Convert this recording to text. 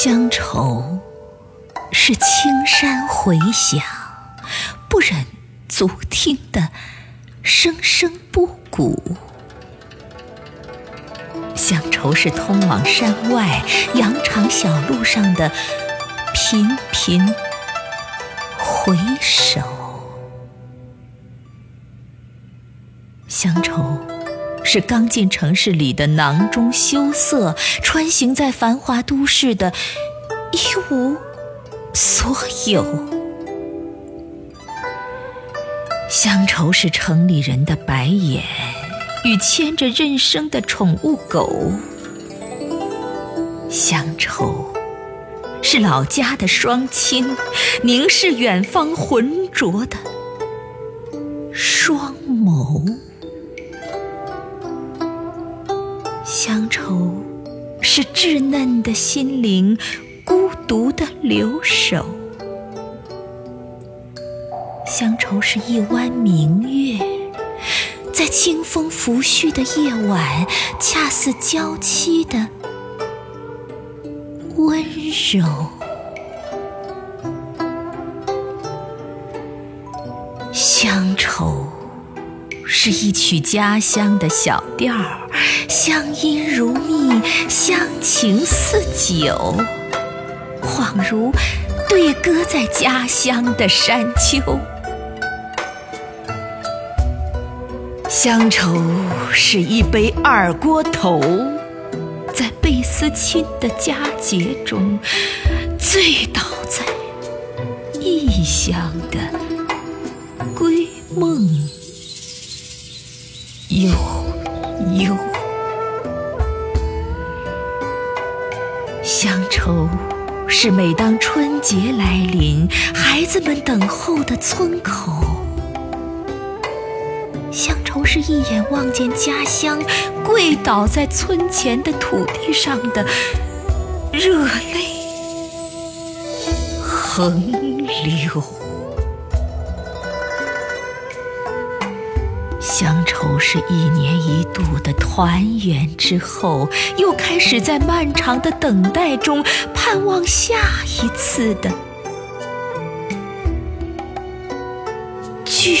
乡愁是青山回响，不忍足听的声声不古。乡愁是通往山外羊肠小路上的频频回首。乡愁是刚进城市里的囊中羞涩，穿行在繁华都市的一无所有。乡愁是城里人的白眼。与牵着认生的宠物狗，乡愁是老家的双亲凝视远方浑浊的双眸，是稚嫩的心灵孤独的留守，乡愁是一弯明月。在清风拂煦的夜晚，恰似娇妻的温柔。乡愁是一曲家乡的小调，乡音如蜜，乡情似酒，恍如对歌在家乡的山丘。乡愁是一杯二锅头，在贝斯亲的佳节中，醉倒在异乡的乡愁是每当春节来临，孩子们等候的村口。乡愁是一眼望见家乡，跪倒在村前的土地上的热泪横流。乡愁是一年一度的团圆之后又开始在漫长的等待中盼望下一次的聚